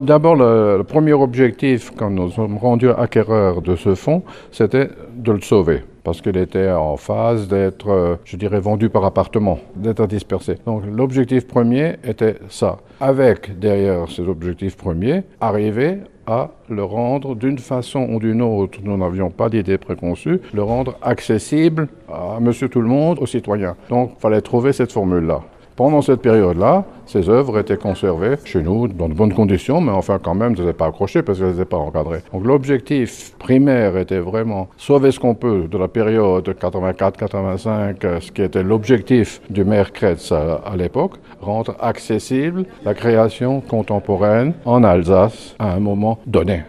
D'abord, le, premier objectif, quand nous sommes rendus acquéreurs de ce fonds, c'était de le sauver parce qu'il était en phase d'être, euh, je dirais, vendu par appartement, d'être dispersé. Donc l'objectif premier était ça. Avec, derrière cet objectif premier, arriver à le rendre d'une façon ou d'une autre, nous n'avions pas d'idée préconçue, le rendre accessible à monsieur tout le monde, aux citoyens. Donc il fallait trouver cette formule-là. Pendant cette période-là, ces œuvres étaient conservées chez nous dans de bonnes conditions, mais enfin quand même, elles n'étaient pas accrochées parce qu'elles n'étaient pas encadrées. Donc l'objectif primaire était vraiment sauver ce qu'on peut de la période 84-85, ce qui était l'objectif du maire Kretz à l'époque, rendre accessible la création contemporaine en Alsace à un moment donné.